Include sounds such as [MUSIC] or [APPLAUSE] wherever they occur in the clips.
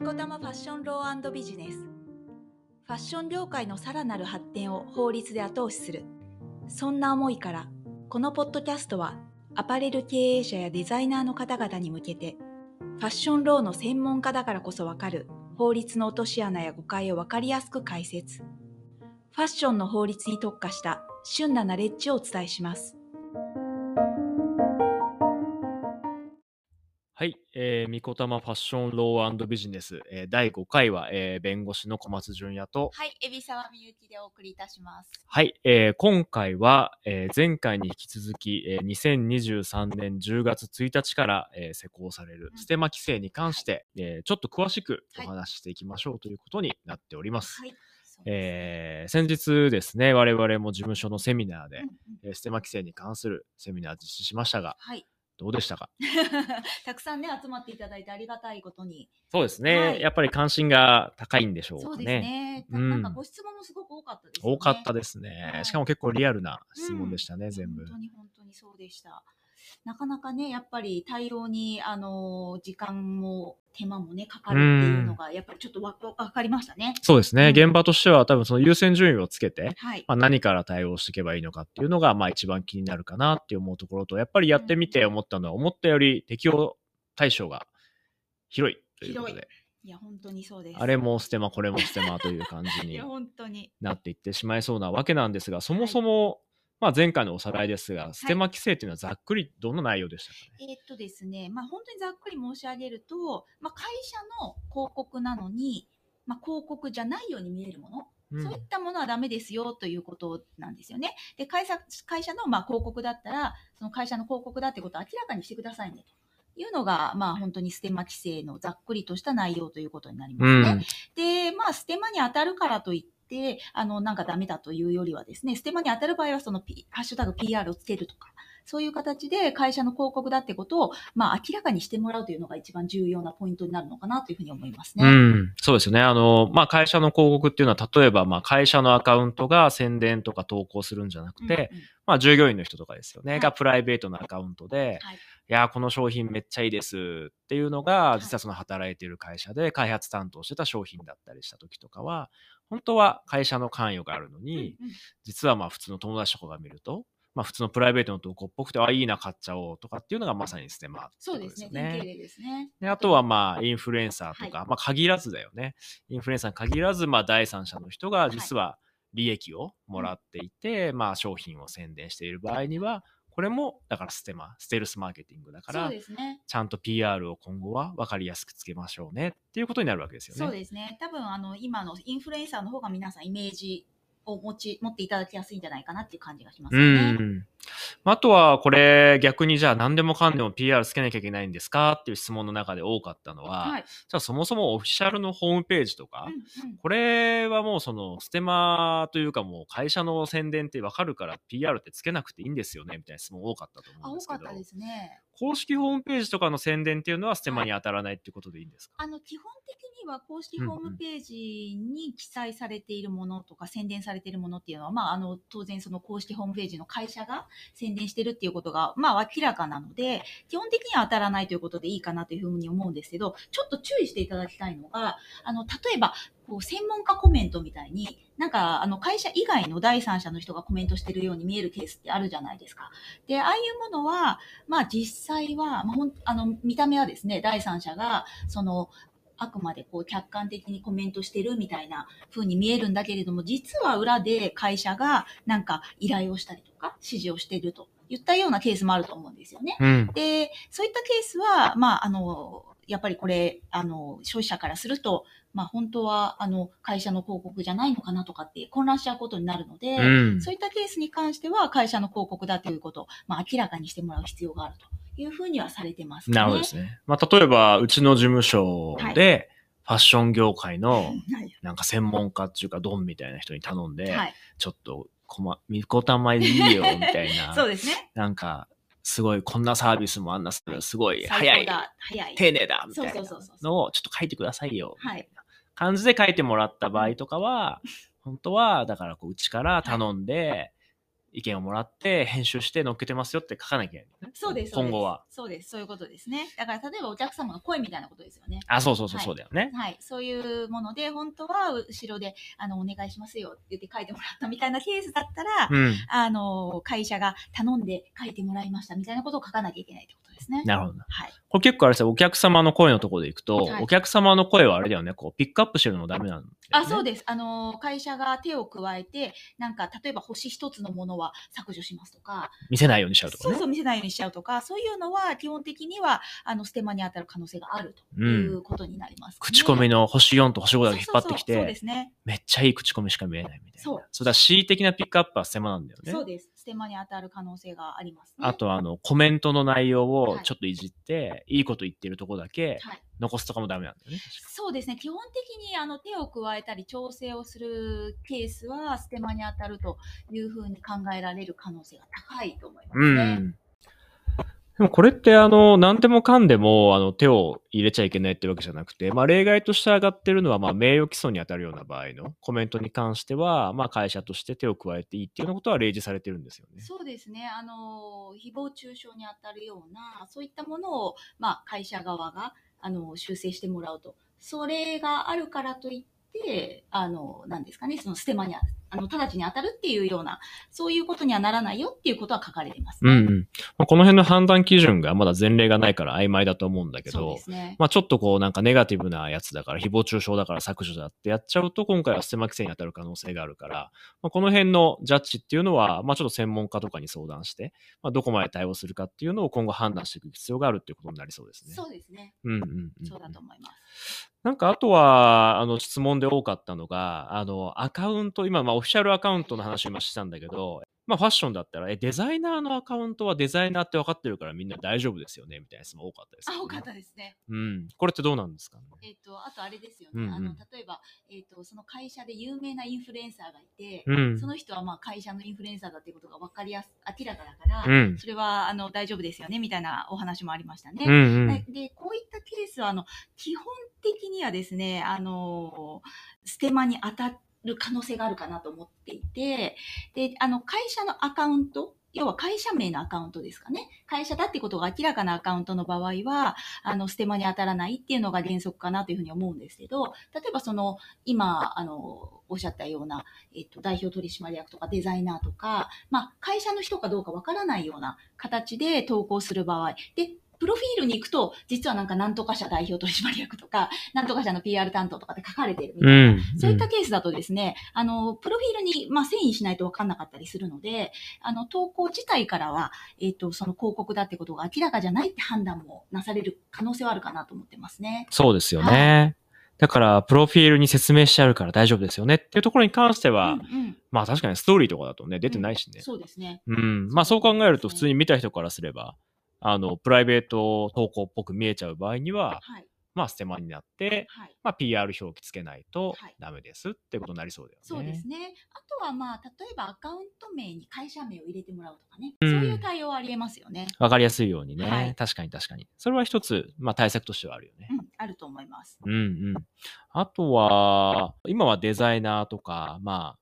ニコタマファッションロービジネス。ファッション業界のさらなる発展を法律で後押しする。そんな思いからこのポッドキャストはアパレル経営者やデザイナーの方々に向けてファッションローの専門家だからこそわかる法律の落とし穴や誤解をわかりやすく解説。ファッションの法律に特化した旬なナレッジをお伝えします。はい、えー、みこたまファッションロービジネス、えー、第5回は、えー、弁護士の小松淳也と、はい、海老沢みゆきでお送りいたします。はい、えー、今回は、えー、前回に引き続き、えー、2023年10月1日から、えー、施行されるステマ規制に関して、うん、えー、ちょっと詳しくお話ししていきましょうということになっております。はいえー、先日ですね、我々も事務所のセミナーで、うんうん、ステマ規制に関するセミナー実施しましたが、はい、どうでしたか？[LAUGHS] たくさんね、集まっていただいてありがたいことに。そうですね。はい、やっぱり関心が高いんでしょうかね。そうですね。なんかご質問もすごく多かったですね。多かったですね。はい、しかも結構リアルな質問でしたね、うん、全部。本当に本当にそうでした。なかなかね、やっぱり対応に、あの、時間も手間もね、かかるっていうのが、やっぱりちょっとわかりましたね。そうですね。うん、現場としては多分その優先順位をつけて、はい、まあ、何から対応していけばいいのかっていうのが、まあ一番気になるかなって思うところと、やっぱりやってみて思ったのは、思ったより適用対象が広いということで。いや、本当にそうです。あれもステマ、これもステマという感じに [LAUGHS] なっていってしまいそうなわけなんですが、そもそもまあ、前回のおさらいですが、ステマ規制というのはざっくりどんな内容でしたかね？えー、っとですね、まあ、本当にざっくり申し上げると、まあ、会社の広告なのに、まあ、広告じゃないように見えるもの。うん、そういったものはダメですよということなんですよね。で、会社会社のまあ広告だったら、その会社の広告だってことを明らかにしてくださいねというのが、まあ本当にステマ規制のざっくりとした内容ということになりますね。うん、で、まあステマに当たるからといって、、あの、なんかダメだというよりはですね、ステマに当たる場合はその、P、ハッシュタグ PR をつけるとか、そういう形で会社の広告だってことを、まあ、明らかにしてもらうというのが一番重要なポイントになるのかなというふうに思いますね。うん、そうですね。あの、まあ、会社の広告っていうのは、例えば、まあ、会社のアカウントが宣伝とか投稿するんじゃなくて、うんうん、まあ、従業員の人とかですよね、はい、がプライベートなアカウントで、はい、いや、この商品めっちゃいいですっていうのが、実はその働いている会社で開発担当してた商品だったりした時とかは、本当は会社の関与があるのに、うんうん、実はまあ普通の友達とかが見ると、まあ普通のプライベートの投稿っぽくて、あ、いいな、買っちゃおうとかっていうのがまさにステマ、ね、そうですね。典型例ですね。で、あとはまあインフルエンサーとか、はい、まあ限らずだよね。インフルエンサーに限らず、まあ第三者の人が実は利益をもらっていて、はい、まあ商品を宣伝している場合には、これも、だからステマ、ステルスマーケティングだから、ね、ちゃんと PR を今後は分かりやすくつけましょうねっていうことになるわけですよね。そうですね。多分、あの、今のインフルエンサーの方が皆さんイメージを持ち、持っていただきやすいんじゃないかなっていう感じがしますね。うんあとは、これ、逆にじゃあ何でもかんでも PR つけなきゃいけないんですかっていう質問の中で多かったのは、はい、じゃあそもそもオフィシャルのホームページとか、うんうん、これはもうそのステマというかもう会社の宣伝ってわかるから PR ってつけなくていいんですよねみたいな質問多かったと思うんですけど。多かったですね。公式ホームページとかの宣伝っていうのはステマに当たらないっていうことでいいんですか、はい、あの基本的には公式ホームページに記載されているものとか、宣伝されているものっていうのは、まあ、あの当然その公式ホームページの会社が宣伝してるっていうことが、まあ、明らかなので基本的には当たらないということでいいかなというふうに思うんですけどちょっと注意していただきたいのがあの例えばこう専門家コメントみたいに、なんかあの会社以外の第三者の人がコメントしてるように見えるケースってあるじゃないですか。で、ああいうものは、まあ実際は、まあ、ほんあの見た目はですね、第三者がそのあくまでこう客観的にコメントしてるみたいな風に見えるんだけれども、実は裏で会社がなんか依頼をしたりとか指示をしてると言ったようなケースもあると思うんですよね。うん、で、そういったケースは、まあ、あの、やっぱりこれ、あの、消費者からすると、まあ、本当は、あの、会社の広告じゃないのかなとかって混乱しちゃうことになるので、うん、そういったケースに関しては、会社の広告だということを、まあ、明らかにしてもらう必要があるというふうにはされてます、ね、なるほどですね。まあ、例えば、うちの事務所で、ファッション業界の、なんか専門家っていうか、ドンみたいな人に頼んで、はい、ちょっと、こま、みこたまいいよ、みたいな。[LAUGHS] そうですね。なんか、すごい、こんなサービスもあんなすごい、早い、早い、丁寧だ、みたいなのをちょっと書いてくださいよ、みたいな感じで書いてもらった場合とかは、[LAUGHS] 本当は、だからこう、うちから頼んで、意見をもらって編集して載っけてますよって書かなきゃいけない、ね、そうです。今後は。そうです。そういうことですね。だから例えばお客様の声みたいなことですよね。あ、そうそうそうそうだよね、はい。はい。そういうもので、本当は後ろで、あの、お願いしますよって言って書いてもらったみたいなケースだったら、うん、あの、会社が頼んで書いてもらいましたみたいなことを書かなきゃいけないってことですね。なるほど。はい。これ結構あれですよ、お客様の声のところでいくと、はい、お客様の声はあれだよね、こう、ピックアップしてるのダメなんだ、ね、あ、そうです。あの、会社が手を加えて、なんか、例えば星一つのものは削除しますとか。見せないようにしちゃうとか、ね、そうそう、見せないようにしちゃうとか、そういうのは基本的には、あの、ステマに当たる可能性があるということになります、ねうん、口コミの星4と星5だけ引っ張ってきて、そうですね。めっちゃいい口コミしか見えないみたいな。そう。そうだ、恣意的なピックアップはステマなんだよね。そうです。ステマに当たる可能性があります、ね、あと、あの、コメントの内容をちょっといじって、はい、いいこと言ってるとこだけ、残すとかもダメなんだよね。そうですね。基本的にあの手を加えたり調整をするケースはステマに当たるというふうに考えられる可能性が高いと思いますね。うんでもこれってあの、何でもかんでもあの手を入れちゃいけないってわけじゃなくて、まあ例外として上がってるのはまあ名誉毀損に当たるような場合のコメントに関しては、まあ会社として手を加えていいっていうようなことは例示されてるんですよね。そうですね。あの、誹謗中傷に当たるような、そういったものを、まあ会社側が、あの、修正してもらうと。それがあるからといって、あの、何ですかね、そのステマにあの、直ちに当たるっていうような、そういうことにはならないよっていうことは書かれてます、ね、うん、うん。まあ、この辺の判断基準がまだ前例がないから曖昧だと思うんだけど、ね、まあちょっとこうなんかネガティブなやつだから、誹謗中傷だから削除だってやっちゃうと、今回はステマ規制に当たる可能性があるから、まあ、この辺のジャッジっていうのは、まあちょっと専門家とかに相談して、まあどこまで対応するかっていうのを今後判断していく必要があるっていうことになりそうですね。そうですね。うんうん、うん、そうだと思います。なんかあとは、あの質問で多かったのが、あのアカウント、今、まあオフィシャルアカウントの話今したんだけど、まあファッションだったら、え、デザイナーのアカウントはデザイナーって分かってるからみんな大丈夫ですよね？みたいな質問多かったです、ね、あ、多かったですね。うん。これってどうなんですか、ね、えっ、と、あとあれですよね。うんうん、あの、例えば、えっ、ー、と、その会社で有名なインフルエンサーがいて、うん、その人はまあ会社のインフルエンサーだっていうことが分かりやす、明らかだから、うん、それはあの大丈夫ですよね？みたいなお話もありましたね。うんうん、で、こういったケースは、あの、基本的にはですね、あの、ステマに当たる可能性があるかなと思っていて、で、あの、会社のアカウント、要は会社名のアカウントですかね。会社だってことが明らかなアカウントの場合は、あの、ステマに当たらないっていうのが原則かなというふうに思うんですけど、例えばその、今、あの、おっしゃったような、えっと、代表取締役とかデザイナーとか、まあ、会社の人かどうかわからないような形で投稿する場合、で、プロフィールに行くと、実はなんかなんとか社代表取締役とか、[LAUGHS] なんとか社の PR 担当とかって書かれてるみたいな、うん、そういったケースだとですね、あの、プロフィールに、まあ、遷移しないとわかんなかったりするので、あの、投稿自体からは、えっ、ー、と、その広告だってことが明らかじゃないって判断もなされる可能性はあるかなと思ってますね。そうですよね。はいだから、プロフィールに説明してあるから大丈夫ですよねっていうところに関しては、うんうん、まあ確かにストーリーとかだとね、出てないしね。うん、そうですね。うん。まあそう考えると普通に見た人からすれば、あの、プライベート投稿っぽく見えちゃう場合には、はい、まあ、ステマになって、はい、まあ、PR 表記つけないとダメですってことになりそうだよね。そうですね。あとは、まあ、例えばアカウント名に会社名を入れてもらうとかね、うん、そういう対応はありえますよね。わかりやすいようにね、はい、確かに確かに。それは一つ、まあ、対策としてはあるよね。うん、あると思います。うんうん。あとは、今はデザイナーとか、まあ、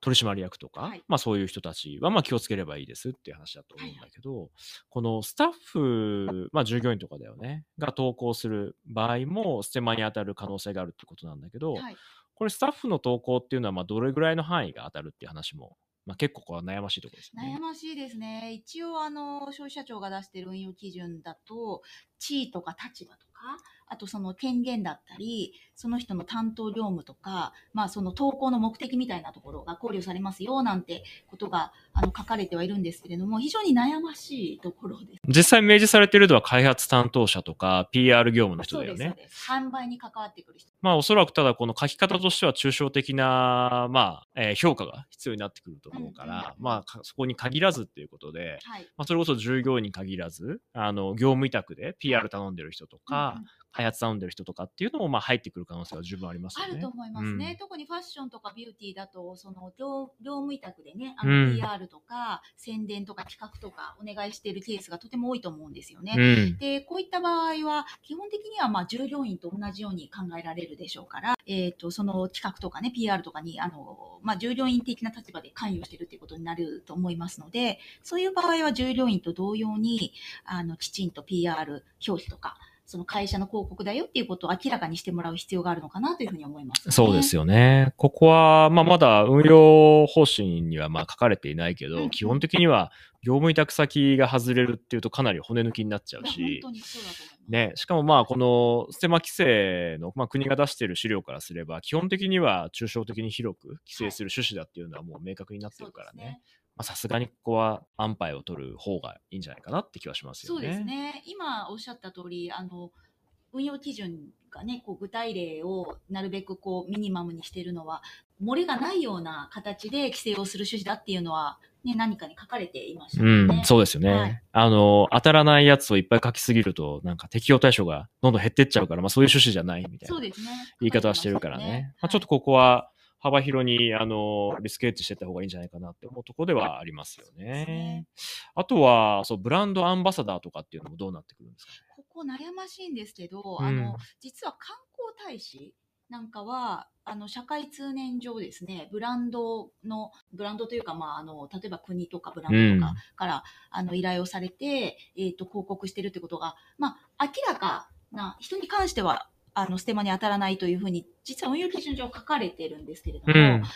取締役とか、はい、まあそういう人たちはまあ気をつければいいですっていう話だと思うんだけど、はいはい、このスタッフ、まあ従業員とかだよね、が投稿する場合もステマに当たる可能性があるってことなんだけど、はい、これスタッフの投稿っていうのはまあどれぐらいの範囲が当たるっていう話もまあ、結構これは悩ましいところですね。悩ましいですね。一応、あの、消費者庁が出している運用基準だと、地位とか立場とか、あとその権限だったり、その人の担当業務とか、まあその投稿の目的みたいなところが考慮されますよなんてことがあの書かれてはいるんですけれども、非常に悩ましいところです。実際明示されているのは開発担当者とか PR 業務の人だよね。販売に関わってくる人。まあおそらくただこの書き方としては抽象的な、まあ、えー、評価が必要になってくると思うから、うん、まあそこに限らずっていうことで、はい、まあそれこそ従業員に限らず、あの業務委託で PR PR 頼んでる人とか、開発頼んでる人とかっていうのもまあ入ってくる可能性は十分ありますよね。あると思いますね、うん特にファッションとかビューティーだとその業業務委託でねあのうん PR とか宣伝とか企画とかお願いしているケースがとても多いと思うんですよね。うん。でこういった場合は基本的にはまあ従業員と同じように考えられるでしょうから、えー、とその企画とかね PR とかにあの、まあ、従業員的な立場で関与しているということになると思いますのでそういう場合は従業員と同様にあのきちんと PR 表紙とかその会社の広告だよっていうことを明らかにしてもらう必要があるのかなというふうに思います、そうですよね。ここは、まあ、まだ運用方針にはまあ書かれていないけど、うんうん基本的には業務委託先が外れるっていうとかなり骨抜きになっちゃうし、う。ね、しかもまあこのステマ規制の、まあ、国が出している資料からすれば基本的には抽象的に広く規制する趣旨だっていうのはもう明確になってるからねそうですねまあさすがにここは安牌を取る方がいいんじゃないかなって気はしますよね。そうですね。今おっしゃった通り、あの、運用基準がね、こう具体例をなるべくこうミニマムにしているのは、漏れがないような形で規制をする趣旨だっていうのは、ね、何かに書かれていましたね。ん、そうですよね、はいあの、当たらないやつをいっぱい書きすぎると、なんか適用対象がどんどん減ってっちゃうから、まあそういう趣旨じゃないみたいな。言い方はしてるからね。書いてまあ、ちょっとここは幅広に、あの、リスクヘッジしてった方がいいんじゃないかなって思うところではありますよね。ね。あとは、そう、ブランドアンバサダーとかっていうのもどうなってくるんですかね？ここ悩ましいんですけど、うん。あの、実は観光大使なんかは、あの、社会通念上ですね、ブランドの、ブランドというか、まあ、あの、例えば国とかブランドとかから、あの、依頼をされて、えっ、と、広告してるってことが、まあ、明らかな人に関しては、あの、ステマに当たらないというふうに、実は運用基準上書かれてるんですけれども、うん。アンバ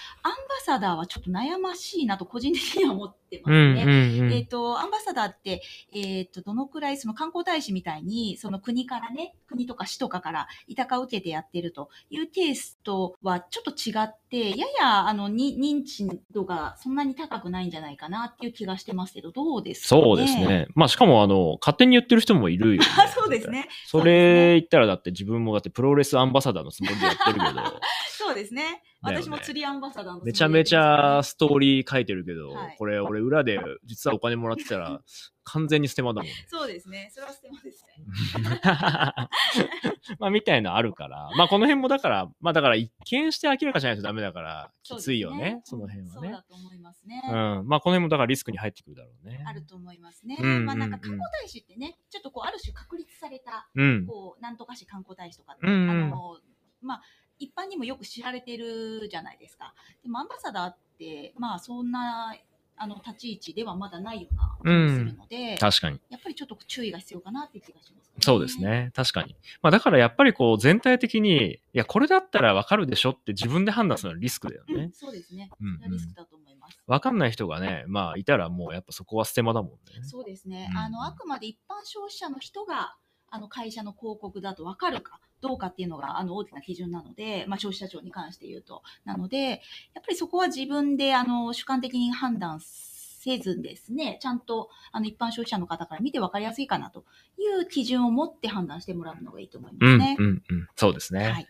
サダーはちょっと悩ましいなと個人的には思ってますうん。ね。うん。うんえっ、と、アンバサダーって、えっ、と、どのくらい、その観光大使みたいに、その国からね、国とか市とかから委託を受けてやってるというケースとはちょっと違って、やや、あの、に認知度がそんなに高くないんじゃないかなっていう気がしてますけど、どうですかね？そうです。ね。まあ、しかも、あの、勝手に言ってる人もいるよ、ね [LAUGHS] そうです。ね。それ言ったら、だって自分もだってプロレスアンバサダーのつもりでやってるけど、[LAUGHS] そうですね。私も釣りアンバサダーのつもりでめちゃめちゃストーリー書いてるけど、はいこれ俺裏で実はお金もらってたら [LAUGHS] 完全にステマだもんね。そうですね。それはステマですね。[LAUGHS] まあみたいのあるから、まあこの辺もだから、まあだから一見して明らかじゃないとダメだから、きついよね、その辺はねそうだ。と思いますね。うん。まあこの辺もだからリスクに入ってくるだろうね。あると思いますね。うんうんうんまあなんか観光大使ってね、ちょっとこうある種確立された、うん。こう、なんとか市観光大使とかうんうんあの、まあ、一般にもよく知られてるじゃないですか。でもアンバサダーって、まあそんな、あの、立ち位置ではまだないような気がするので、確かに。やっぱりちょっと注意が必要かなって気がします、ね。そうです。ね。確かに。まあだからやっぱりこう全体的に、いや、これだったらわかるでしょって自分で判断するのはリスクだよねうん。そうですね。うん、それはリスクだと思います。わかんない人がね、まあいたらもうやっぱそこはステマだもんね。そうですね。うんあの、あくまで一般消費者の人が、あの、会社の広告だと分かるかどうかっていうのが、あの、大きな基準なので、まあ、消費者庁に関して言うと。なので、やっぱりそこは自分で、あの、主観的に判断せずですね、ちゃんと、あの、一般消費者の方から見て分かりやすいかなという基準を持って判断してもらうのがいいと思いまうん、すね。うん、うん。そうですね。はい。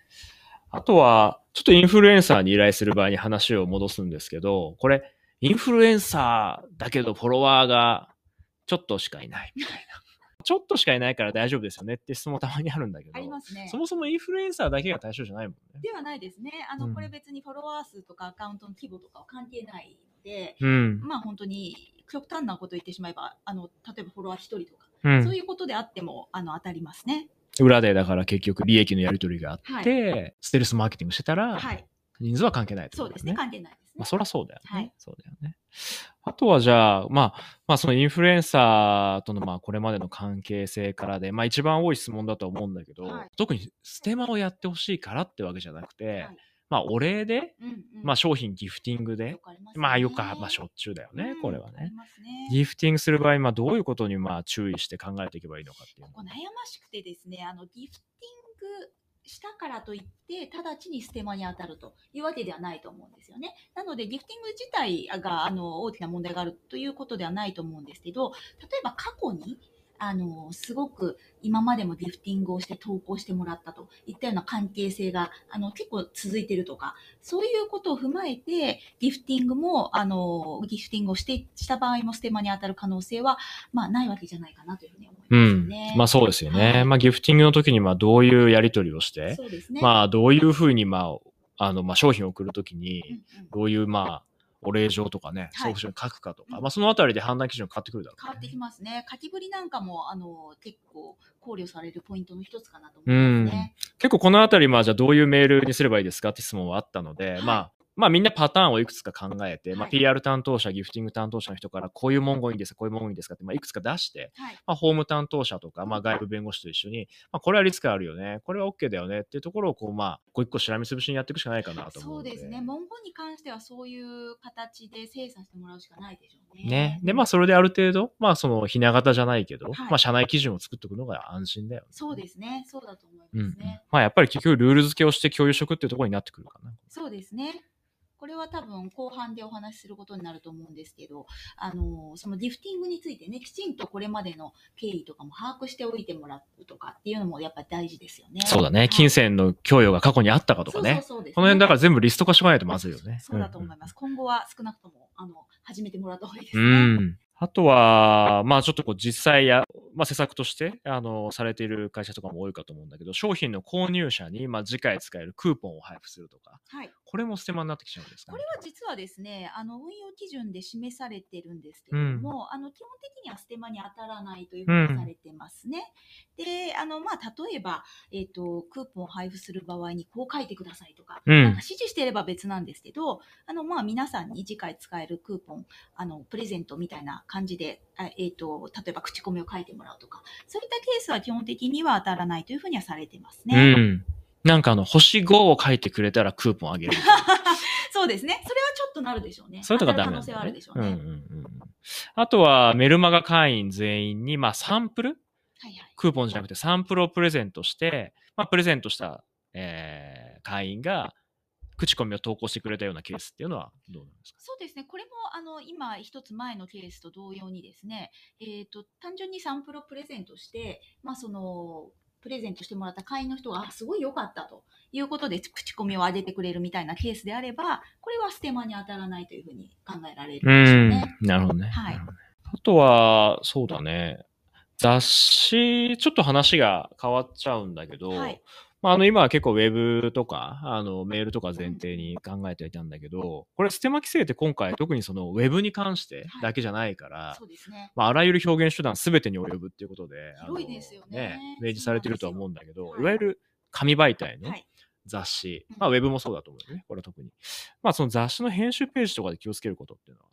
あとは、ちょっとインフルエンサーに依頼する場合に話を戻すんですけど、これ、インフルエンサーだけどフォロワーがちょっとしかいないみたいな。[LAUGHS] ちょっとしかいないから大丈夫ですよねって質問たまにあるんだけどあ、りますねそ。もそもインフルエンサーだけが対象じゃないもんね。ではないですね。あの、うんこれ別にフォロワー数とかアカウントの規模とかは関係ないので、うん。まあ本当に極端なこと言ってしまえば、あの、例えばフォロワー1人とか、うんそういうことであっても、あの、当たりますね。裏でだから結局利益のやり取りがあって、はステルスマーケティングしてたら、はい。人数は関係ないってことだよそうですね。関係ないですね。まあ、そりゃそうだよね。はいそうだよね。あとはじゃあ、まあ、まあ、そのインフルエンサーとの、まあ、これまでの関係性からで、まあ、一番多い質問だと思うんだけど、はい特にステマをやってほしいからってわけじゃなくて、はいまあ、お礼で、うんうんまあ、商品ギフティングでありままあ、よく、まあ、しょっちゅうだよね、うんこれはね。ねギフティングする場合、まあ、どういうことに、まあ、注意して考えていけばいいのかっていうのここ悩ましくてですね、あの、ギフティングしたからといって、直ちにステマに当たるというわけではないと思うんですよね。なので、ギフティング自体が、あの、大きな問題があるということではないと思うんですけど、例えば過去に、あの、すごく今までもギフティングをして投稿してもらったといったような関係性が、あの、結構続いてるとか、そういうことを踏まえて、ギフティングも、あの、ギフティングをして、した場合もステマに当たる可能性は、まあ、ないわけじゃないかなというふうに。うん。まあそうですよね。はいまあギフティングの時にまあどういうやり取りをして。まあどういうふうにまあ、あの、まあ商品を送るときに、どういうまあ、お礼状とかね、はい送付書に書くかとか、うんまあそのあたりで判断基準が変わってくるだろう、ね。変わってきますね。書きぶりなんかも、あの、結構考慮されるポイントの一つかなと思いますね。結構このあたり、まあじゃあどういうメールにすればいいですかって質問はあったので、はいまあ、まあみんなパターンをいくつか考えて、まあはい PR 担当者、ギフティング担当者の人からこういう文言いいんですか、こういう文言いいんですかって、まあいくつか出して、はい。まあ法務担当者とか、まあ外部弁護士と一緒に、まあこれはリスクあるよね、これは OK だよねっていうところをこう、まあ、一個一個しらみつぶしにやっていくしかないかなと。そうですね。文言に関してはそういう形で精査してもらうしかないでしょうね。ね。で、まあそれである程度、まあそのひな形じゃないけど、はいまあ社内基準を作っておくのが安心だよね。そうですね。そうだと思いうんうんますね。まあやっぱり結局ルール付けをして共有職っていうところになってくるかな。そうですね。これは多分後半でお話しすることになると思うんですけど、あの、そのギフティングについてね、きちんとこれまでの経緯とかも把握しておいてもらうとかっていうのもやっぱり大事ですよね。そうだね。はい金銭の供与が過去にあったかとかね。そうそうそうねこの辺だから全部リスト化しておかないとまずいよね。そうだと思います。今後は少なくとも、あの、始めてもらった方がいいですうね。ん。あとは、まあちょっとこう実際や、まあ施策として、あの、されている会社とかも多いかと思うんだけど、商品の購入者に、まあ次回使えるクーポンを配布するとか、はい。これもステマになってきちゃうんですか、これは実はですね、あの運用基準で示されてるんですけれども、あの基本的にはステマに当たらないというふうにされてますね。で、あのまあ例えばえっ、とクーポンを配布する場合にこう書いてくださいとか、うんなんか指示していれば別なんですけど、あのまあ皆さんに次回使えるクーポンあのプレゼントみたいな感じで、あえっ、と例えば口コミを書いてもらうとか、そういったケースは基本的には当たらないというふうにはされてますね。うん。なんかあの、星5を書いてくれたらクーポンあげる。[LAUGHS] そうですね。それはちょっとなるでしょうね。そういうとこがダメ当たる可能性はあるでしょうね。うんうんうん。あとは、メルマガ会員全員に、まあ、サンプル？はいはい。クーポンじゃなくてサンプルをプレゼントして、まあ、プレゼントした、えー会員が、口コミを投稿してくれたようなケースっていうのはどうなんですか？そうですね。これも、あの、今、一つ前のケースと同様にですね、えっ、と、単純にサンプルをプレゼントして、まあ、その、プレゼントしてもらった会員の人が、あ、すごい良かったということで、口コミを上げてくれるみたいなケースであれば、これはステマに当たらないというふうに考えられるでしょうね。なるほどね。はいあとは、そうだね。雑誌、ちょっと話が変わっちゃうんだけど、はいまあ、あの、今は結構ウェブとか、あの、メールとか前提に考えてはいたんだけど、これ、ステマ規制って今回、特にそのウェブに関してだけじゃないから、そうですね。まあ、あらゆる表現手段すべてに及ぶっていうことで、広いですよね明示されてるとは思うんだけど、いわゆる紙媒体のはい。雑誌、うんまあ、ウェブもそうだと思うよね、これは特に。まあ、その雑誌の編集ページとかで気をつけることっていうのは？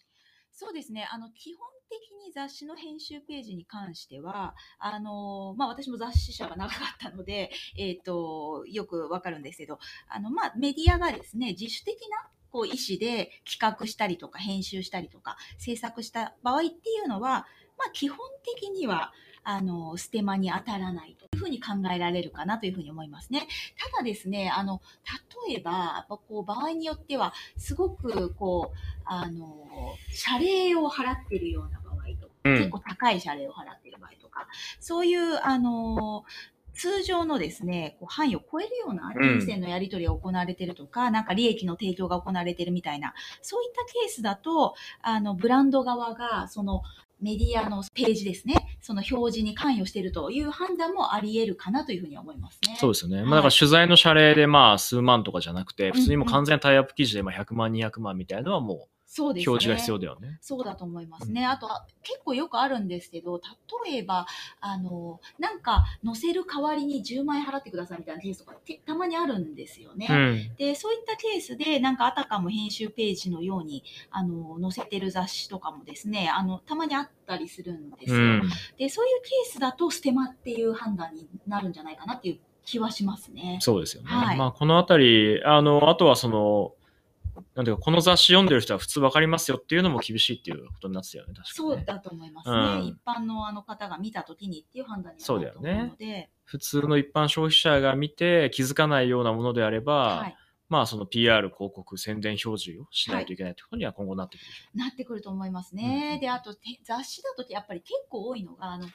そうですね。あの、基本的に雑誌の編集ページに関しては、あの、まあ、私も雑誌社が長かったので、[LAUGHS] えっ、と、よくわかるんですけど、あの、まあ、メディアがですね、自主的な、こう、意思で企画したりとか、編集したりとか、制作した場合っていうのは、まあ、基本的には、あの、ステマに当たらないというふうに考えられるかなというふうに思いますね。ただですね、あの、例えば、こう、場合によっては、すごく、こう、あの、謝礼を払ってるような場合とか、うん結構高い謝礼を払ってる場合とか、そういう、あの、通常のですね、こう範囲を超えるような金銭のやり取りが行われてるとか、なんか利益の提供が行われてるみたいな、そういったケースだと、あの、ブランド側が、その、メディアのページですね、その表示に関与しているという判断もあり得るかなというふうに思いますね。そうですよね。はいまあ、だから取材の謝礼でまあ数万とかじゃなくて、普通にも完全タイアップ記事でまあ100万、200万みたいなのはもそうですね。う表示が必要だよね。そうだと思いますうんね。あとは、結構よくあるんですけど、例えば、あの、なんか、載せる代わりに10万円払ってくださいみたいなケースとかってたまにあるんですよね。うん。で、そういったケースで、なんかあたかも編集ページのように、あの、載せてる雑誌とかもですね、あの、たまにあったりするんですよ。うん。で、そういうケースだと、ステマっていう判断になるんじゃないかなっていう気はしますね。そうですよね。はいまあ、このあたり、あの、あとはその、なんていうか、この雑誌読んでる人は普通わかりますよっていうのも厳しいっていうことになってたよね、確かに、ね。そうだと思いますね。うん一般のあの方が見たときにっていう判断になると思うので、普通の一般消費者が見て気づかないようなものであれば、はい。まあその PR 広告宣伝表示をしないといけないということには今後なってくるでしょう、なってくると思いますね。うんで、あとて雑誌だとやっぱり結構多いのが、あの、サン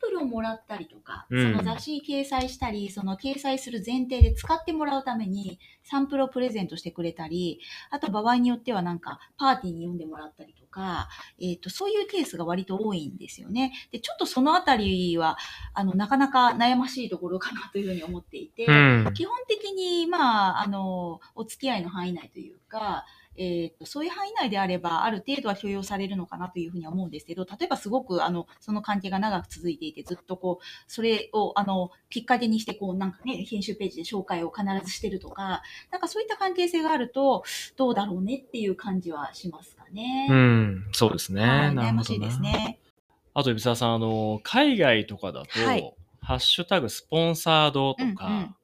プルをもらったりとか、うんその雑誌に掲載したり、その掲載する前提で使ってもらうために、サンプルをプレゼントしてくれたり、あと場合によってはなんか、パーティーに呼んでもらったりとか、えっ、と、そういうケースが割と多いんですよね。で、ちょっとそのあたりは、あの、なかなか悩ましいところかなというふうに思っていて、うん基本的に、まあ、あの、お付き合いの範囲内というか、えーとそういう範囲内であれば、ある程度は許容されるのかなというふうには思うんですけど、例えばすごく、あの、その関係が長く続いていて、ずっとこう、それを、あの、きっかけにして、こう、なんかね、編集ページで紹介を必ずしてるとか、なんかそういった関係性があると、どうだろうねっていう感じはしますかね。うん、そうですね。はい、悩ましいですね。あと、海沢さん、あの、海外とかだと、はいハッシュタグスポンサードとか、うんうん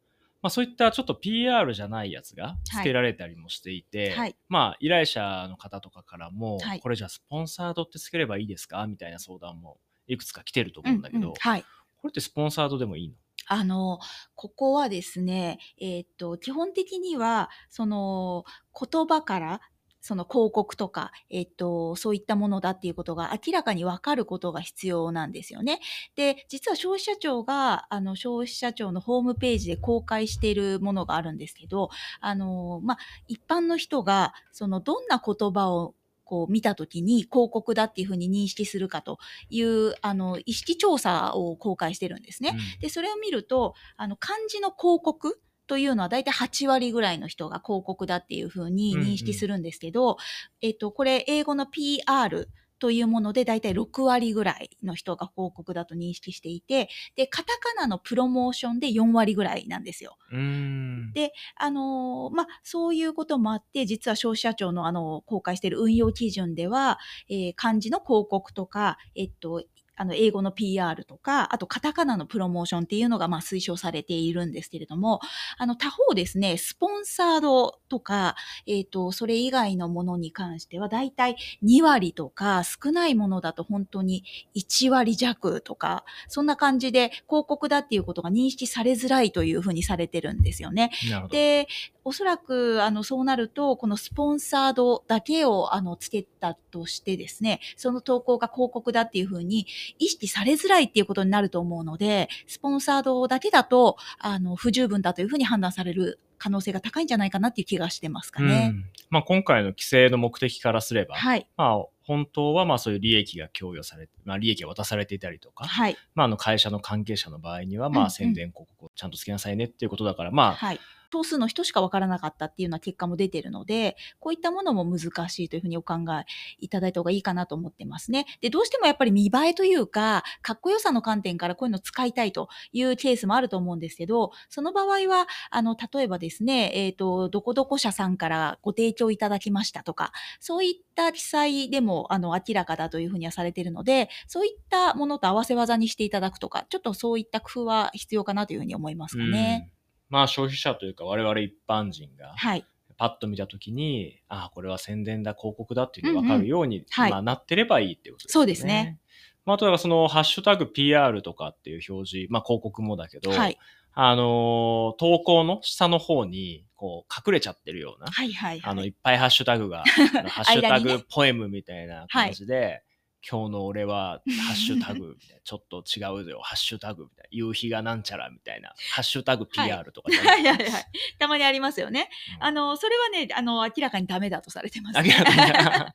まあそういったちょっと PR じゃないやつが付けられたりもしていて、はい。まあ依頼者の方とかからも、はい。これじゃあスポンサードって付ければいいですか？みたいな相談もいくつか来てると思うんだけど、うんうん。はい。これってスポンサードでもいいの？あの、ここはですね、えーっと、基本的には、その、言葉から、その広告とか、えーっと、そういったものだっていうことが明らかにわかることが必要なんですよね。で、実は消費者庁が、あの、消費者庁のホームページで公開しているものがあるんですけど、あの、まあ、一般の人が、その、どんな言葉をこう見たときに広告だっていうふうに認識するかという、あの、意識調査を公開してるんですね。で、それを見ると、あの、漢字の広告というのは大体8割ぐらいの人が広告だっていうふうに認識するんですけど、えっと、これ英語の PR というもので大体6割ぐらいの人が広告だと認識していて、で、カタカナのプロモーションで4割ぐらいなんですよ。うん。うんであのーまあ、そういうこともあって、実は消費者庁のあの、公開している運用基準では、えー漢字の広告とか、えっと、あの、英語の PR とか、あとカタカナのプロモーションっていうのが、まあ、推奨されているんですけれども、あの、他方ですね、スポンサードとか、えっ、と、それ以外のものに関しては、だいたい2割とか、少ないものだと本当に1割弱とか、そんな感じで広告だっていうことが認識されづらいというふうにされてるんですよね。で、おそらく、あの、そうなると、このスポンサードだけを、あの、つけたとしてですね、その投稿が広告だっていうふうに意識されづらいっていうことになると思うので、スポンサードだけだと、あの、不十分だというふうに判断される可能性が高いんじゃないかなっていう気がしてますかね。うんまあ、今回の規制の目的からすれば、はい。まあ、本当はまあそういう利益が供与されて、まあ、利益が渡されていたりとか、はい。まあ、あの会社の関係者の場合には、まあ宣伝広告をちゃんとつけなさいねっていうことだから、まあ、はい。頭数の人しかわからなかったっていうような結果も出てるので、こういったものも難しいというふうにお考えいただいた方がいいかなと思ってますね。で、どうしてもやっぱり見栄えというか、かっこよさの観点からこういうのを使いたいというケースもあると思うんですけど、その場合は、あの、例えばですね、えっ、と、どこどこ社さんからご提供いただきましたとか、そういった記載でも、あの、明らかだというふうにはされているので、そういったものと合わせ技にしていただくとか、ちょっとそういった工夫は必要かなというふうに思いますかね。うんまあ消費者というか我々一般人がはい。パッと見たときに、ああ、これは宣伝だ、広告だっていうのが分かるように、はいまあ、なってればいいっていうことですね。そうですね。まあ、あとはそのハッシュタグ PR とかっていう表示、まあ広告もだけど、はい。あのー投稿の下の方に、こう、隠れちゃってるような、はいはいはい。あの、いっぱいハッシュタグが、[LAUGHS] ハッシュタグポエムみたいな感じで、今日の俺はハッシュタグみたいな、ちょっと違うよ、ハッシュタグみたいな、夕日がなんちゃらみたいな、ハッシュタグ PR とかじゃない。はい。はい。はい。たまにありますよね。うんあの、それはね、あの、明らかにダメだとされてます、ね明らかに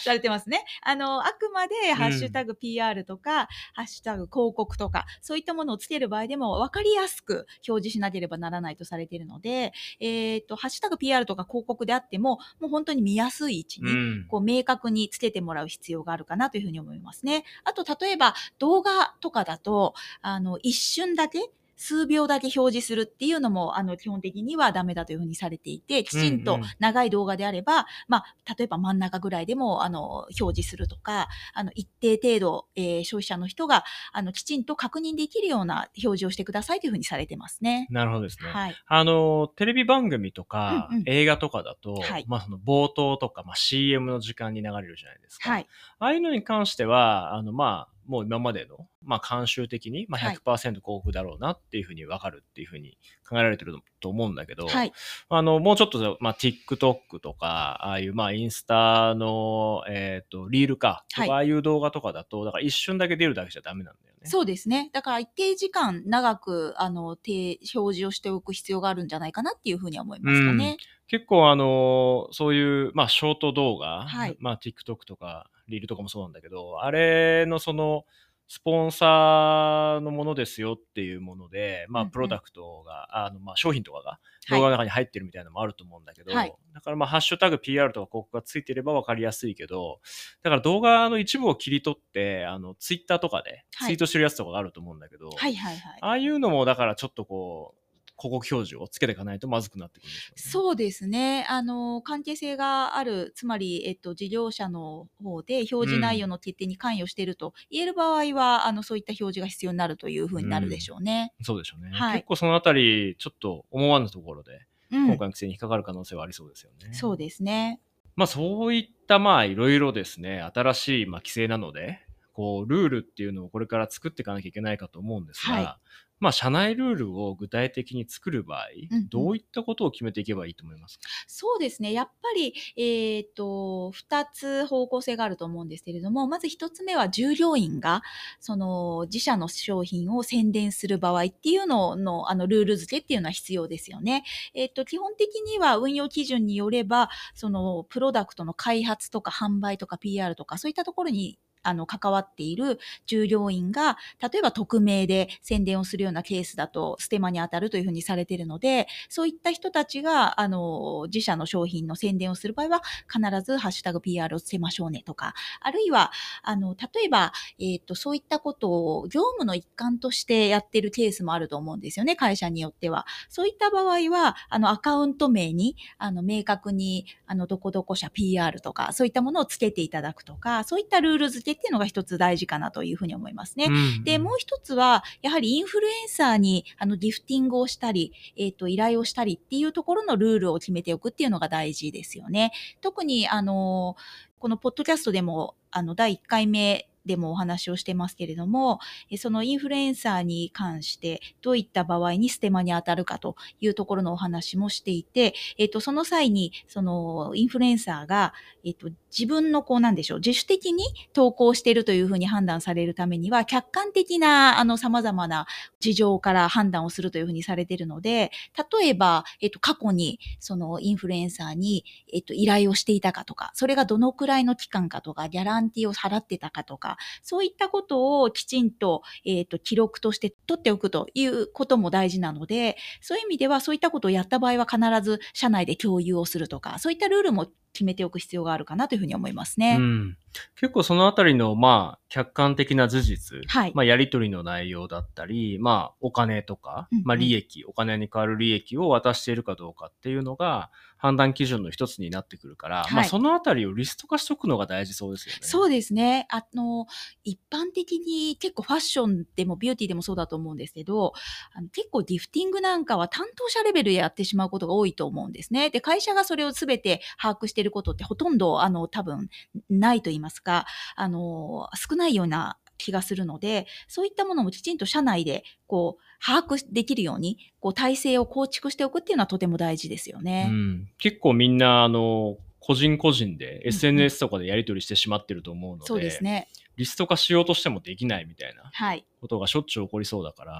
されてますね。あの、あくまで、ハッシュタグ PR とか、ハッシュタグ広告とか、そうい。ったものをつける場合でも、分かりやすく表示しなければならない。とされてい。るので、えっ、と、ハッシュタグ PR とか広告であっても、もう本当に見やすい。位置に、うんこう明確につけてもらう必要があるかなとというふうに思いますね。あと、例えば動画とかだと、あの、一瞬だけ、数秒だけ表示するっていうのも、あの、基本的にはダメだというふうにされていて、きちんとうんうん長い動画であれば、まあ、例えば真ん中ぐらいでも、あの、表示するとか、あの、一定程度、えー消費者の人が、あの、きちんと確認できるような表示をしてくださいというふうにされてますね。なるほどですね。はい。あの、テレビ番組とか、うんうん映画とかだと、はいまあその冒頭とか、まあ CM の時間に流れるじゃないですか。はい。ああいうのに関しては、あの、まあ、もう今までの、まあ、慣習的に、まあ、100%広告だろうなっていうふうに分かるっていうふうに考えられてると思うんだけど、はい。あの、もうちょっと、まあ、TikTok とか、ああいう、まあ、インスタの、えっ、と、リールか、とかはいああいう動画とかだと、だから一瞬だけ出るだけじゃダメなんだよね。そうですね。だから一定時間長く、あの、て表示をしておく必要があるんじゃないかなっていうふうには思いますかね。結構あのそういう、まあ、ショート動画、はいまあ、TikTok とか、リールとかもそうなんだけど、あれのその、スポンサーのものですよっていうもので、まあ、うんうん。プロダクトが、あの、まあ、商品とかがはい。動画の中に入ってるみたいなのもあると思うんだけど、はいだからまあ、ハッシュタグ PR とか広告がついてれば分かりやすいけど、だから動画の一部を切り取って、あの、ツイッターとかではい。ツイートしてるやつとかがあると思うんだけど、はい。ああいうのも、だからちょっとこう、広告表示をつけていかないとまずくなってくるんでしょうね。そうですね。あの、関係性がある、つまり、えっと、事業者の方で表示内容の決定に関与していると言える場合は、あの、そういった表示が必要になるというふうになるでしょうね。そうでしょうね。はい結構そのあたり、ちょっと思わぬところで、うん。今回の規制に引っかかる可能性はありそうですよね。そうですね。まあそういったまあいろいろですね、新しいまあ規制なので、こう、ルールっていうのをこれから作っていかなきゃいけないかと思うんですが、はいまあ社内ルールを具体的に作る場合、うんうんどういったことを決めていけばいいと思いますか？そうですね。やっぱり、えっ、と、二つ方向性があると思うんですけれども、まず一つ目は従業員が、その、自社の商品を宣伝する場合っていうのの、あの、ルール付けっていうのは必要ですよね。えっ、と、基本的には運用基準によれば、その、プロダクトの開発とか販売とか PR とか、そういったところに、あの、関わっている従業員が、例えば匿名で宣伝をするようなケースだと、ステマに当たるというふうにされているので、そういった人たちが、あの、自社の商品の宣伝をする場合は、必ずハッシュタグ PR をつけましょうねとか、あるいは、あの、例えば、えっ、と、そういったことを業務の一環としてやってるケースもあると思うんですよね、会社によっては。そういった場合は、あの、アカウント名に、あの、明確に、あの、どこどこ社 PR とか、そういったものをつけていただくとか、そういったルール付けっていうのが一つ大事かなというふうに思いますね。うんで、もう一つは、やはりインフルエンサーに、あの、ギフティングをしたり、えっ、と、依頼をしたりっていうところのルールを決めておくっていうのが大事ですよね。特に、あの、このポッドキャストでも、あの、第1回目でもお話をしてますけれども、そのインフルエンサーに関して、どういった場合にステマに当たるかというところのお話もしていて、えっ、と、その際に、その、インフルエンサーが、えっ、と、自分のこうなんでしょう、自主的に投稿しているというふうに判断されるためには、客観的な、あの、様々な事情から判断をするというふうにされているので、例えば、えっと、過去に、そのインフルエンサーに、えっと、依頼をしていたかとか、それがどのくらいの期間かとか、ギャランティーを払ってたかとか、そういったことをきちんと、えっと、記録として取っておくということも大事なので、そういう意味では、そういったことをやった場合は必ず社内で共有をするとか、そういったルールも決めておく必要があるかなというふうに思いますね。うん、結構そのあたりの、まあ、客観的な事実、はいまあ、やり取りの内容だったり、まあ、お金とかうんうん、まあ、利益、お金に代わる利益を渡しているかどうかっていうのが、判断基準の一つになってくるから、はいまあ、そのあたりをリスト化しとくのが大事そうですよね。そうですね。あの、一般的に結構ファッションでもビューティーでもそうだと思うんですけど、あの結構ギフティングなんかは担当者レベルでやってしまうことが多いと思うんですね。で、会社がそれを全て把握していることってほとんど、あの、多分ないと言いますか、あの、少ないような気がするので、そういったものもきちんと社内で、こう、把握できるように、こう、体制を構築しておくっていうのはとても大事ですよね。うん、結構みんな、あの、個人個人でうん SNS とかでやり取りしてしまってると思うので、そうですね。リスト化しようとしてもできないみたいなはい。ことがしょっちゅう起こりそうだから、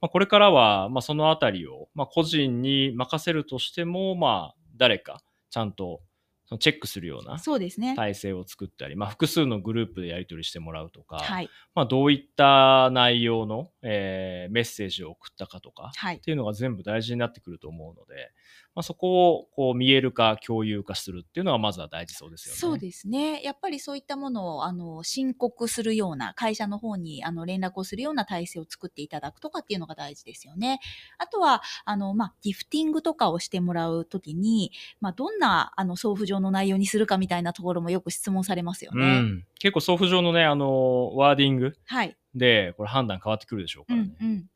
まあ、これからは、まあ、そのあたりを、まあ、個人に任せるとしても、まあ、誰かちゃんとそのチェックするようなそうですね。体制を作ったり、まあ、複数のグループでやり取りしてもらうとか、はい。まあ、どういった内容の、えーメッセージを送ったかとか、はいっ。ていうのが全部大事になってくると思うので、まあ、そこをこう見える化、共有化するっていうのはまずは大事そうですよね。そうですね。やっぱりそういったものをあの申告するような会社の方にあの連絡をするような体制を作っていただくとかっていうのが大事ですよね。あとはあのまあギフティングとかをしてもらうときにまあどんなあの送付状の内容にするかみたいなところもよく質問されますようね。ん、結構送付上のね、あの、ワーディングはい。で、これ判断変わってくるでしょうかうらね。んうん。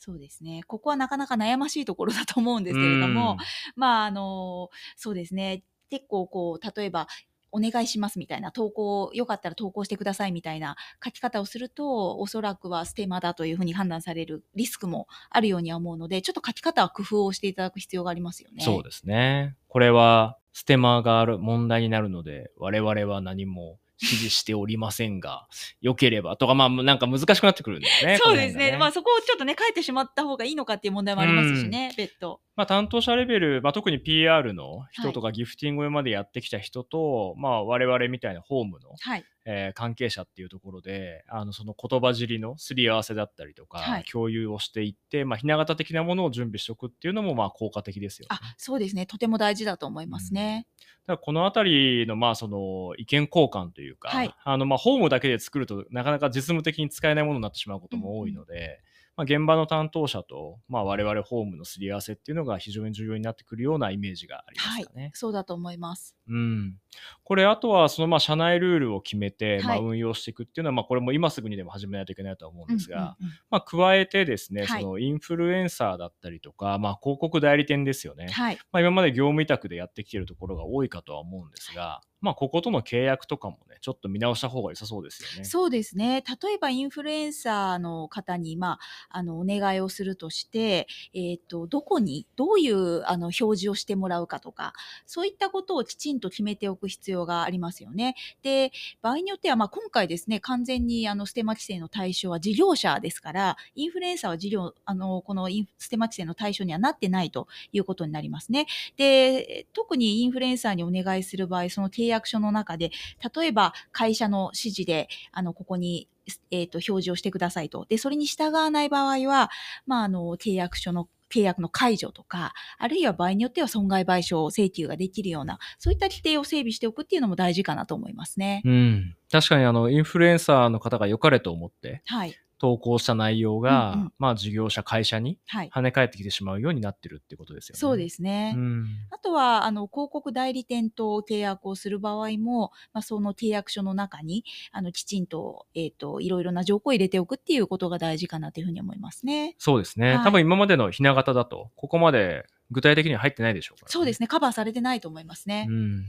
そうですね。ここはなかなか悩ましいところだと思うんですけれども、まあ、あの、そうですね。結構こう、例えば、お願いしますみたいな投稿、よかったら投稿してくださいみたいな書き方をすると、おそらくはステマだというふうに判断されるリスクもあるようには思うので、ちょっと書き方は工夫をしていただく必要がありますよね。そうですね。これは、ステマがある問題になるので、我々は何も指示しておりませんが、良ければとか、まあなんか難しくなってくるんですね。そうですね。ねまあそこをちょっとね、書いてしまった方がいいのかっていう問題もありますしね、別途。まあ担当者レベル、まあ特に PR の人とかギフティングまでやってきた人と、はい、まあ我々みたいなホームの、はい、えー、関係者っていうところで、あのその言葉尻のすり合わせだったりとか、はい、共有をしていって、まあひな形的なものを準備しておくっていうのもまあ効果的ですよ、ね、あ、そうですね。とても大事だと思いますね。うん。だこの辺りのまあその意見交換というか、はい、あのまあホームだけで作るとなかなか実務的に使えないものになってしまうことも多いので、まあ、現場の担当者と、まあ、我々ホームのすり合わせっていうのが非常に重要になってくるようなイメージがありますかね。はい、そうだと思います。うん、これあとはそのまあ社内ルールを決めて、まあ、運用していくっていうのは、まあ、これも今すぐにでも始めないといけないとは思うんですが、まあ、加えてですね、そのインフルエンサーだったりとか、まあ、広告代理店ですよね、はい、まあ、今まで業務委託でやってきてるところが多いかとは思うんですが、まあ、こことの契約とかもね、ちょっと見直した方が良さそうですよね。そうですね。例えばインフルエンサーの方に、まあ、あの、お願いをするとして、えっ、ー、と、どこに、どういう、あの、表示をしてもらうかとか、そういったことをきちんと決めておく必要がありますよね。で、場合によっては、まあ、今回ですね、完全に、あの、ステマ規制の対象は事業者ですから、インフルエンサーは事業、あの、このステマ規制の対象にはなってないということになりますね。で、特にインフルエンサーにお願いする場合、その契約書の中で、例えば会社の指示で、あの、ここにえっ、ー、と、表示をしてくださいと。で、それに従わない場合は、まあ、あの、契約書の契約の解除とか、あるいは場合によっては損害賠償請求ができるような、そういった規定を整備しておくっていうのも大事かなと思いますね。うん。確かにあの、インフルエンサーの方が良かれと思って、はい。投稿した内容が、うんうん、まあ事業者、会社に跳ね返ってきてしまうようになってるってことですよね。そうですね。うん、あとは、あの、広告代理店と契約をする場合も、まあその契約書の中に、あの、きちんと、えっ、ー、と、いろいろな条項を入れておくっていうことが大事かなというふうに思いますね。そうですね。はい、多分今までのひな形だと、ここまで具体的には入ってないでしょうか、ね、そうですね。カバーされてないと思いますね。うん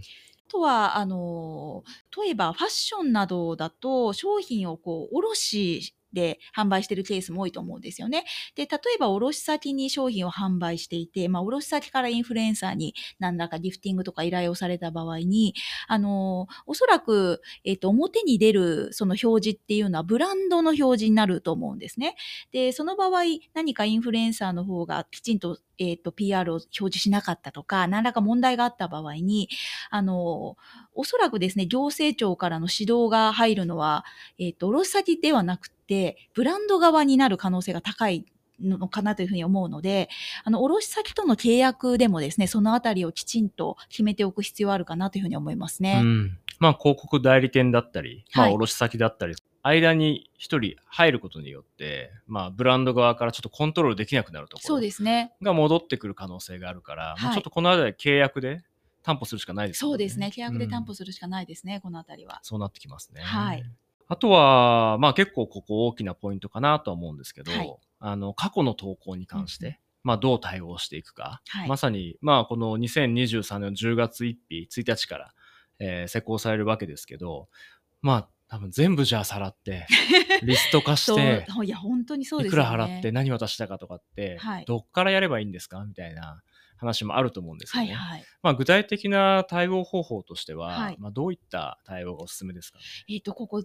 とは、あの、例えばファッションなどだと商品をこう、卸しで販売してるケースも多いと思うんですよね。で、例えば卸先に商品を販売していて、まあ、卸先からインフルエンサーに何らかギフティングとか依頼をされた場合に、あの、おそらく、えっ、と、表に出るその表示っていうのはブランドの表示になると思うんですね。で、その場合、何かインフルエンサーの方がきちんとえっ、と、PR を表示しなかったとか、何らか問題があった場合に、あの、おそらくですね、行政庁からの指導が入るのは、えっ、ー、と、卸先ではなくて、ブランド側になる可能性が高いのかなというふうに思うので、あの、卸先との契約でもですね、そのあたりをきちんと決めておく必要あるかなというふうに思いますね。うん。まあ、広告代理店だったり、まあ、卸先だったり、間に一人入ることによって、まあ、ブランド側からちょっとコントロールできなくなるところそうですねが戻ってくる可能性があるから、はい、ちょっとこの辺り契約で担保するしかないですね。そうですね。契約で担保するしかないですね、うん、この辺りは。そうなってきますね。はい。あとは、まあ結構ここ大きなポイントかなとは思うんですけど、はい、あの、過去の投稿に関して、うん、まあどう対応していくか。はい、まさに、まあこの2023年10月1日、1日から、えー、施行されるわけですけど、まあ多分全部じゃあさらって、[LAUGHS] リスト化して、いや、本当にそうです、ね、いくら払って何渡したかとかって、はい、どっからやればいいんですか？みたいな話もあると思うんですけど、ね、はいはい、まあ、具体的な対応方法としては、はい、まあ、どういった対応がおすすめですか、えっ、と、ここ、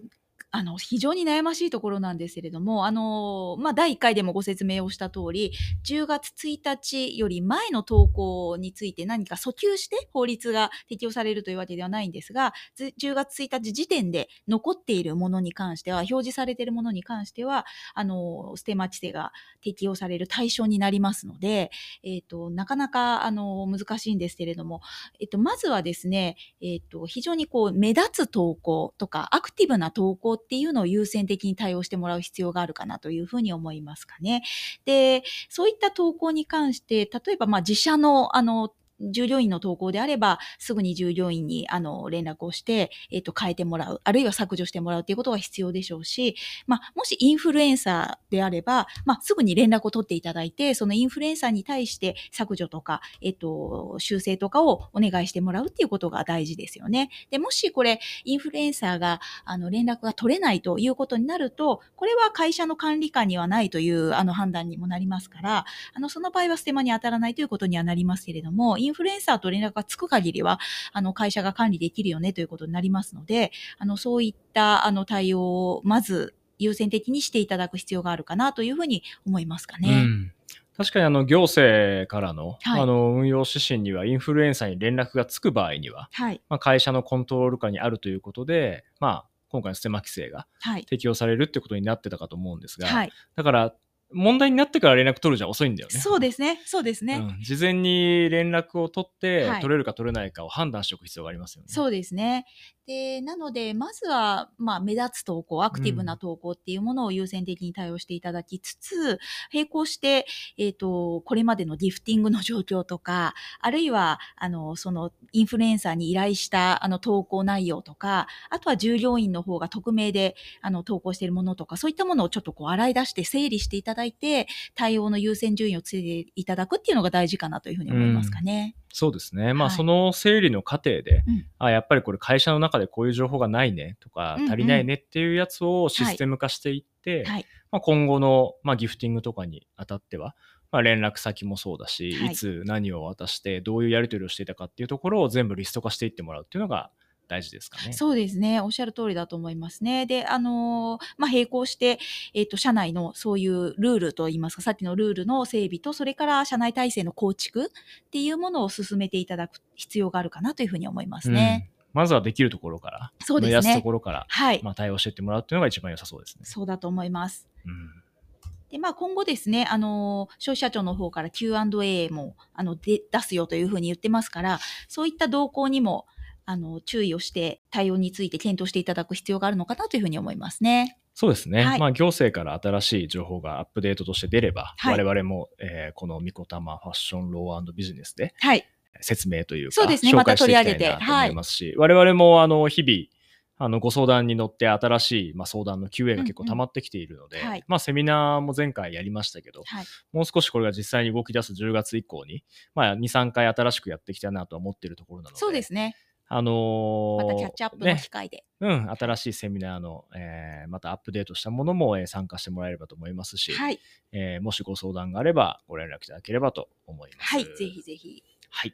あの、非常に悩ましいところなんですけれども、あの、まあ、第1回でもご説明をした通り、10月1日より前の投稿について何か訴求して法律が適用されるというわけではないんですが、10月1日時点で残っているものに関しては、表示されているものに関しては、あの、ステマ規制が適用される対象になりますので、え、ー、と、なかなか、あの、難しいんですけれども、え、ー、と、まずはですね、えっ、ー、と、非常にこう、目立つ投稿とか、アクティブな投稿ってっていうのを優先的に対応してもらう必要があるかなというふうに思いますかね。で、そういった投稿に関して、例えばまあ自社のあの従業員の投稿であれば、すぐに従業員に、あの、連絡をして、えっ、と、変えてもらう、あるいは削除してもらうっていうことが必要でしょうし、まあ、もしインフルエンサーであれば、まあ、すぐに連絡を取っていただいて、そのインフルエンサーに対して削除とか、えっ、と、修正とかをお願いしてもらうっていうことが大事ですよね。で、もしこれ、インフルエンサーが、あの、連絡が取れないということになると、これは会社の管理下にはないという、あの、判断にもなりますから、あの、その場合はステマに当たらないということにはなりますけれども、ンフルエンサーと連絡がつく限りは、あの、会社が管理できるよねということになりますので、あの、そういった、あの、対応を、まず、優先的にしていただく必要があるかなというふうに思いますかね。うん。確かにあの行政からの,、あの運用指針にはインフルエンサーに連絡がつく場合には、はい。まあ、会社のコントロール下にあるということで、まあ、今回のステマ規制が適用されるってことになってたかと思うんですが、はい、だから問題になってから連絡取るじゃ遅いんだよね。そうですね。そうですね。うん、事前に連絡を取って、取れるか取れないかを判断しておく必要がありますよね。そうですね。で、なので、まずは、まあ、目立つ投稿、アクティブな投稿っていうものを優先的に対応していただきつつ、うん、並行して、えっ、ー、と、これまでのギフティングの状況とか、あるいは、あの、その、インフルエンサーに依頼した、あの、投稿内容とか、あとは従業員の方が匿名で、あの、投稿しているものとか、そういったものをちょっとこう、洗い出して整理していただいて、対応の優先順位をつけていただくっていうのが大事かなというふうに思いますかね。うんそうですね。まあ、その整理の過程で、うん、あ、やっぱりこれ会社の中でこういう情報がないねとか、足りないねっていうやつをシステム化していって、はい、まあ、今後の、まあ、ギフティングとかにあたっては、まあ、連絡先もそうだし、はい、いつ何を渡して、どういうやり取りをしていたかっていうところを全部リスト化していってもらうっていうのが、大事ですかね。そうですね。おっしゃる通りだと思いますね。で、あのー、まあ、並行して、えっ、ー、と、社内のそういうルールといいますか、さっきのルールの整備と、それから社内体制の構築っていうものを進めていただく必要があるかなというふうに思いますね。うんまずはできるところから、そうですね。やすところから、はい。まあ、対応していってもらうっていうのが一番良さそうですね。そうだと思います。うん。で、まあ、今後ですね、あの、消費者庁の方から Q&A も、あの、で、出すよというふうに言ってますから、そういった動向にも、あの、注意をして対応について検討していただく必要があるのかなというふうに思いますね。そうですね。はい、まあ、行政から新しい情報がアップデートとして出れば、はい、我々も、えー、このみこたまファッションロービジネスで、はい、説明というか、そうですね、紹介していきたいなと思いますし、ま、我々も、あの、日々、あの、ご相談に乗って新しい、まあ、相談の QA が結構溜まってきているので、うんうんはい、まあ、セミナーも前回やりましたけど、はい、もう少しこれが実際に動き出す10月以降に、まあ、2、3回新しくやっていきたいなと思っているところなので、そうですね。あのー、またキャッチアップの機会で。ね、うん、新しいセミナーの、えー、またアップデートしたものも、えー、参加してもらえればと思いますし、はいえー、もしご相談があればご連絡いただければと思います。はい、ぜひぜひ。はい。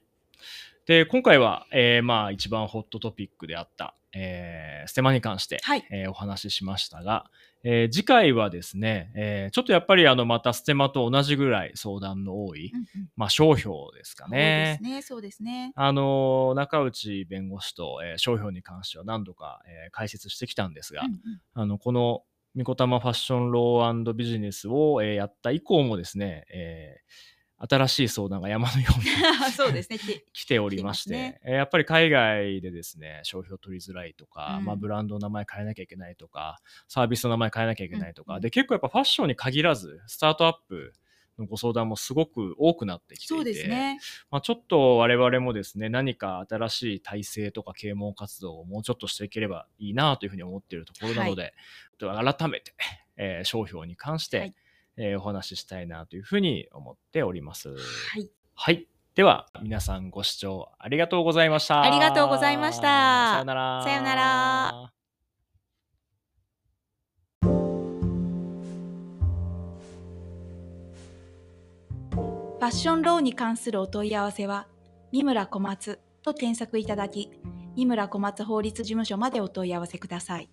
で、今回は、えー、まあ一番ホットトピックであった、えー、ステマに関して、はいえー、お話ししましたが、えー、次回はですね、えー、ちょっとやっぱりあのまたステマと同じぐらい相談の多い、うんうん、まあ、商標ですかね。そうですね、そうですね。あの中内弁護士と、えー、商標に関しては何度か、えー、解説してきたんですが、うんうん、あのこのみこたまファッションロービジネスを、えー、やった以降もですね、えー新しい相談が山のように [LAUGHS] そうですね。[LAUGHS] 来ておりまして、ね、やっぱり海外でですね商標取りづらいとか、うん、まあ、ブランドの名前変えなきゃいけないとかサービスの名前変えなきゃいけないとか、うん、で結構やっぱファッションに限らずスタートアップのご相談もすごく多くなってきていて、ね、まあ、ちょっと我々もですね何か新しい体制とか啓蒙活動をもうちょっとしていければいいなというふうに思っているところなので、はい、改めて、えー、商標に関して、はいえー、お話ししたいなというふうに思っております。はい。はい。では、皆さんご視聴ありがとうございました。ありがとうございました。さよなら。さよなら。ファッションローに関するお問い合わせは、三村小松と検索いただき、三村小松法律事務所までお問い合わせください。